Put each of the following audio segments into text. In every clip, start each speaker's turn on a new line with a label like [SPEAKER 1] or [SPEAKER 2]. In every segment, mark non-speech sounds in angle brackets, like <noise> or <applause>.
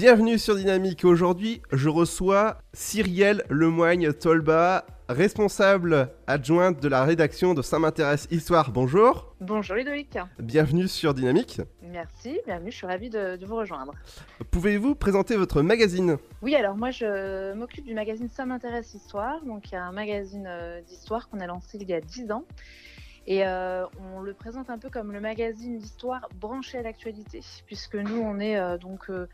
[SPEAKER 1] Bienvenue sur Dynamique. Aujourd'hui, je reçois Cyrielle Lemoigne Tolba, responsable adjointe de la rédaction de Ça m'intéresse Histoire. Bonjour.
[SPEAKER 2] Bonjour Ludovic.
[SPEAKER 1] Bienvenue sur Dynamique.
[SPEAKER 2] Merci, bienvenue, je suis ravie de, de vous rejoindre.
[SPEAKER 1] Pouvez-vous présenter votre magazine?
[SPEAKER 2] Oui, alors moi je m'occupe du magazine Ça m'intéresse Histoire, donc il y a un magazine euh, d'histoire qu'on a lancé il y a 10 ans. Et euh, on le présente un peu comme le magazine d'histoire branché à l'actualité, puisque nous, on est euh, donc euh,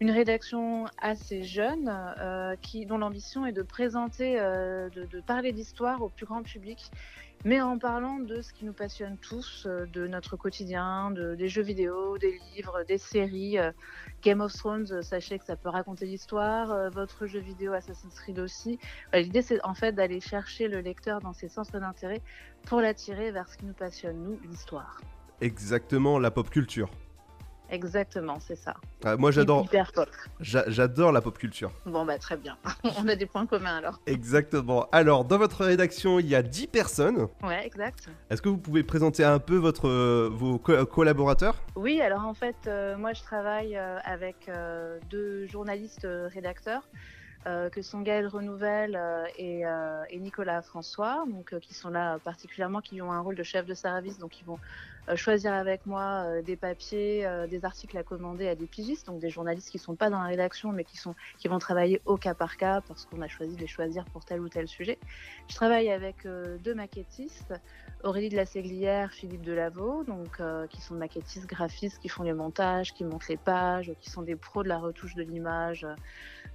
[SPEAKER 2] une rédaction assez jeune, euh, qui, dont l'ambition est de présenter, euh, de, de parler d'histoire au plus grand public, mais en parlant de ce qui nous passionne tous, euh, de notre quotidien, de, des jeux vidéo, des livres, des séries. Game of Thrones, sachez que ça peut raconter l'histoire. votre jeu vidéo Assassin's Creed aussi. Voilà, L'idée, c'est en fait d'aller chercher le lecteur dans ses centres d'intérêt pour l'attirer vers ce qui nous passionne, nous, l'histoire.
[SPEAKER 1] Exactement, la pop culture.
[SPEAKER 2] Exactement, c'est ça.
[SPEAKER 1] Ah, moi, j'adore,
[SPEAKER 2] Hyper pop.
[SPEAKER 1] j'a- j'adore la pop culture.
[SPEAKER 2] Bon, bah très bien. <laughs> On a des points communs alors.
[SPEAKER 1] Exactement. Alors, dans votre rédaction, il y a 10 personnes.
[SPEAKER 2] Ouais, exact.
[SPEAKER 1] Est-ce que vous pouvez présenter un peu votre, euh, vos co- collaborateurs?
[SPEAKER 2] Oui, alors en fait, euh, moi je travaille euh, avec euh, deux journalistes euh, rédacteurs. Euh, que sont Gaël Renouvelle euh, et, euh, et Nicolas François, donc euh, qui sont là euh, particulièrement, qui ont un rôle de chef de service, donc ils vont euh, choisir avec moi des papiers, des articles à commander à des pigistes, donc des journalistes qui sont pas dans la rédaction, mais qui sont qui vont travailler au cas par cas parce qu'on a choisi de les choisir pour tel ou tel sujet. Je travaille avec deux maquettistes, Aurélie de la Séglière, Philippe Delaveau, donc qui sont maquettistes, graphistes, qui font les montages, qui montent les pages, qui sont des pros de la retouche de l'image,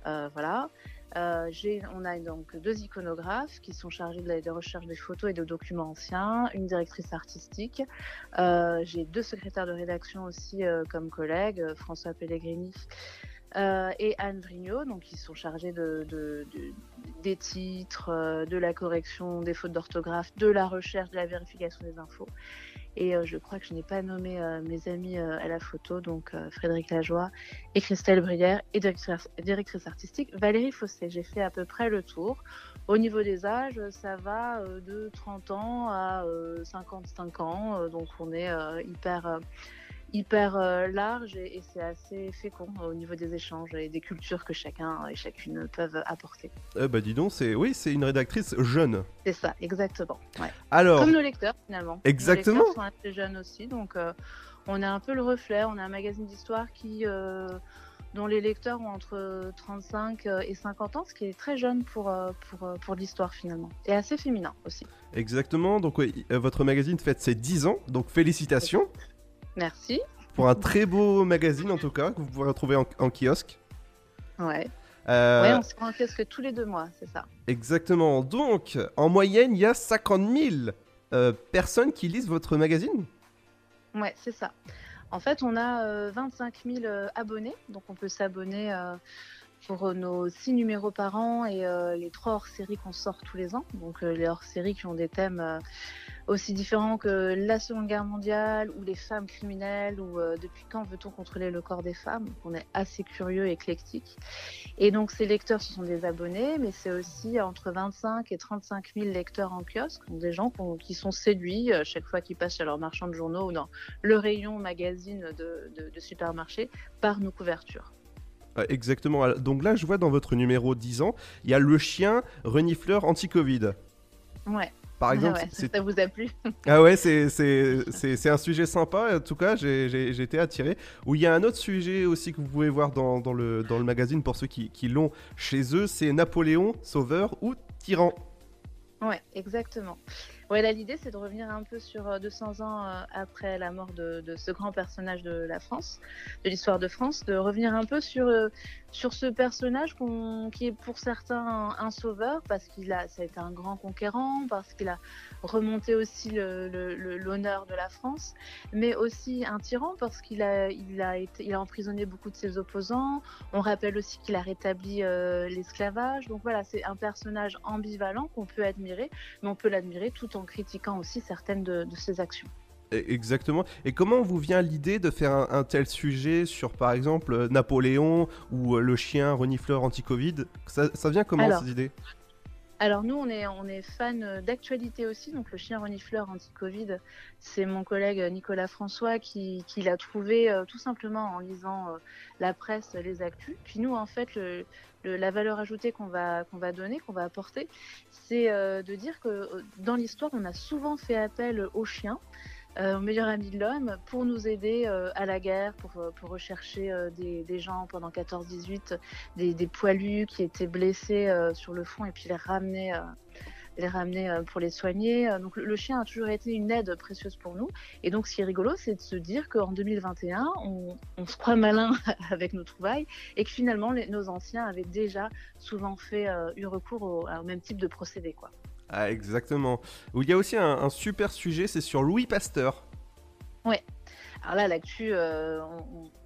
[SPEAKER 2] voilà. Euh, on a donc deux iconographes qui sont chargés de la de recherche des photos et de documents anciens, une directrice artistique. Euh, j'ai deux secrétaires de rédaction aussi euh, comme collègues, euh, François Pellegrini euh, et Anne Vrignot, donc qui sont chargés de, de- de- des titres, euh, de la correction des fautes d'orthographe, de la recherche, de la vérification des infos. Et euh, je crois que je n'ai pas nommé euh, mes amis euh, à la photo, donc Frédéric Lajoie et Christelle Brière, et directrice, directrice artistique Valérie Fossé. J'ai fait à peu près le tour. Au niveau des âges, ça va de 30 ans à euh, 55 ans, donc on est hyper, hyper euh, large et, et c'est assez fécond euh, au niveau des échanges et des cultures que chacun et chacune peuvent apporter.
[SPEAKER 1] Eh bah dis donc, c'est oui, c'est une rédactrice jeune.
[SPEAKER 2] C'est ça, exactement. Ouais.
[SPEAKER 1] Alors,
[SPEAKER 2] Comme nos lecteurs finalement.
[SPEAKER 1] Exactement.
[SPEAKER 2] Nos lecteurs sont assez jeunes aussi, donc euh, on est un peu le reflet. On a un magazine d'histoire qui, euh, dont les lecteurs ont entre 35 et 50 ans, ce qui est très jeune pour, euh, pour, euh, pour l'histoire finalement. Et assez féminin aussi.
[SPEAKER 1] exactement. Donc, euh, votre magazine fête ses 10 ans. Donc, félicitations
[SPEAKER 2] Merci.
[SPEAKER 1] pour un très beau magazine en tout cas que vous pourrez retrouver en, en kiosque.
[SPEAKER 2] Ouais.
[SPEAKER 1] Euh,
[SPEAKER 2] Ouais, on se rend que tous les deux mois, c'est ça.
[SPEAKER 1] Exactement. Donc, en moyenne, il y a 50 000 euh, personnes qui lisent votre magazine?
[SPEAKER 2] Ouais, c'est ça. En fait, on a euh, 25 000 euh, abonnés, donc on peut s'abonner pour euh, nos six numéros par an et euh, les trois hors-séries qu'on sort tous les ans. Donc euh, les hors-séries qui ont des thèmes aussi différents que la Seconde Guerre mondiale ou les femmes criminelles ou depuis quand veut-on contrôler le corps des femmes? On est assez curieux et éclectique. Et donc ces lecteurs, ce sont des abonnés, mais c'est aussi entre 25 et 35 000 lecteurs en kiosque, donc des gens qui sont séduits chaque fois qu'ils passent chez leur marchand de journaux ou dans le rayon magazine de, de supermarché par nos couvertures.
[SPEAKER 1] Euh, exactement. Donc là, je vois dans votre numéro 10 ans, il y a le chien renifleur anti-Covid.
[SPEAKER 2] Ouais,
[SPEAKER 1] Par <laughs> exemple,
[SPEAKER 2] ouais, ça vous a plu <laughs>
[SPEAKER 1] ah ouais, c'est un sujet sympa. En tout cas, j'ai été attiré. Ou il y a un autre sujet aussi que vous pouvez voir dans, dans le, dans le magazine pour ceux qui, qui l'ont chez eux, c'est Napoléon, sauveur ou tyran?
[SPEAKER 2] Ouais, exactement. Ouais, là, l'idée, c'est de revenir un peu sur euh, 200 ans euh, après la mort de, ce grand personnage de la France, de l'histoire de France, de revenir un peu sur, euh, sur ce personnage qui est pour certains un, sauveur, parce qu'il a, ça a été un grand conquérant, parce qu'il a remonté aussi l'honneur de la France, mais aussi un tyran, parce qu'il a, il a, emprisonné beaucoup de ses opposants. On rappelle aussi qu'il a rétabli euh, l'esclavage. Donc voilà, c'est un personnage ambivalent qu'on peut admirer, mais on peut l'admirer tout en critiquant aussi certaines de, de ses actions.
[SPEAKER 1] E- Exactement. Et comment vous vient l'idée de faire un, un tel sujet sur, par exemple, euh, Napoléon ou euh, le chien renifleur anti-Covid? Ça, ça vient comment
[SPEAKER 2] Alors,
[SPEAKER 1] cette idée
[SPEAKER 2] Alors nous, on est, on est fan d'actualité aussi. Donc le chien renifleur anti-Covid, c'est mon collègue Nicolas François qui, qui l'a trouvé euh, tout simplement en lisant euh, la presse, les actus. Puis nous, en fait, le, le- la valeur ajoutée qu'on va, va donner, qu'on va apporter, c'est euh, de dire que euh, dans l'histoire, on a souvent fait appel aux chiens. Euh, au meilleur ami de l'homme pour nous aider euh, à la guerre, pour, euh, rechercher des, gens pendant 14-18, des, des poilus qui étaient blessés sur le front et puis les ramener, les ramener pour les soigner. Donc le, chien a toujours été une aide précieuse pour nous. Et donc ce qui est rigolo, c'est de se dire qu'en 2021, on, on se croit malin <laughs> avec nos trouvailles et que finalement nos anciens avaient déjà souvent fait eu recours au, au même type de procédé. Quoi.
[SPEAKER 1] Ah, exactement. Il y a aussi un, super sujet, c'est sur Louis Pasteur.
[SPEAKER 2] Alors là, l'actu,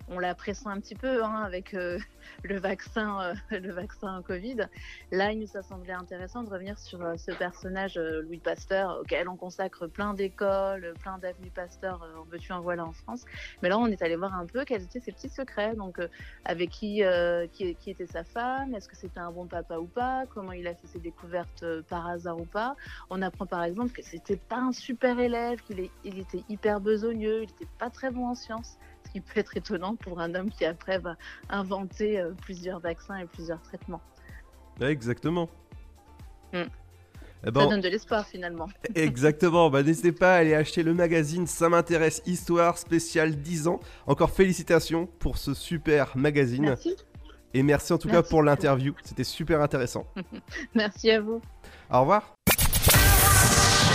[SPEAKER 2] on- la pressent un petit peu hein, avec euh, <laughs> le vaccin, euh, <laughs> le vaccin Covid. Là, il nous a semblé intéressant de revenir sur euh, ce personnage euh, Louis Pasteur, auquel on consacre plein d'écoles, plein d'avenues Pasteur, euh, en veux-tu en voilà en France. Mais là, on est allé voir un peu quels étaient ses petits secrets. Donc, euh, avec qui, qui, qui était sa femme, est-ce que c'était un bon papa ou pas, comment il a fait ses découvertes par hasard ou pas. On apprend par exemple que c'était pas un super élève, qu'il il était hyper besogneux, il était pas très bon en sciences, ce qui peut être étonnant pour un homme qui après va inventer euh, plusieurs vaccins et plusieurs traitements.
[SPEAKER 1] Exactement.
[SPEAKER 2] Hmm.
[SPEAKER 1] Eh ben,
[SPEAKER 2] Ça donne de l'espoir finalement. <laughs>
[SPEAKER 1] Exactement, bah, n'hésitez pas à aller acheter le magazine Ça m'intéresse Histoire spéciale 10 ans. Encore félicitations pour ce super magazine.
[SPEAKER 2] Merci.
[SPEAKER 1] Et merci en tout cas pour l'interview, c'était super intéressant. <laughs>
[SPEAKER 2] Merci à vous.
[SPEAKER 1] Au revoir.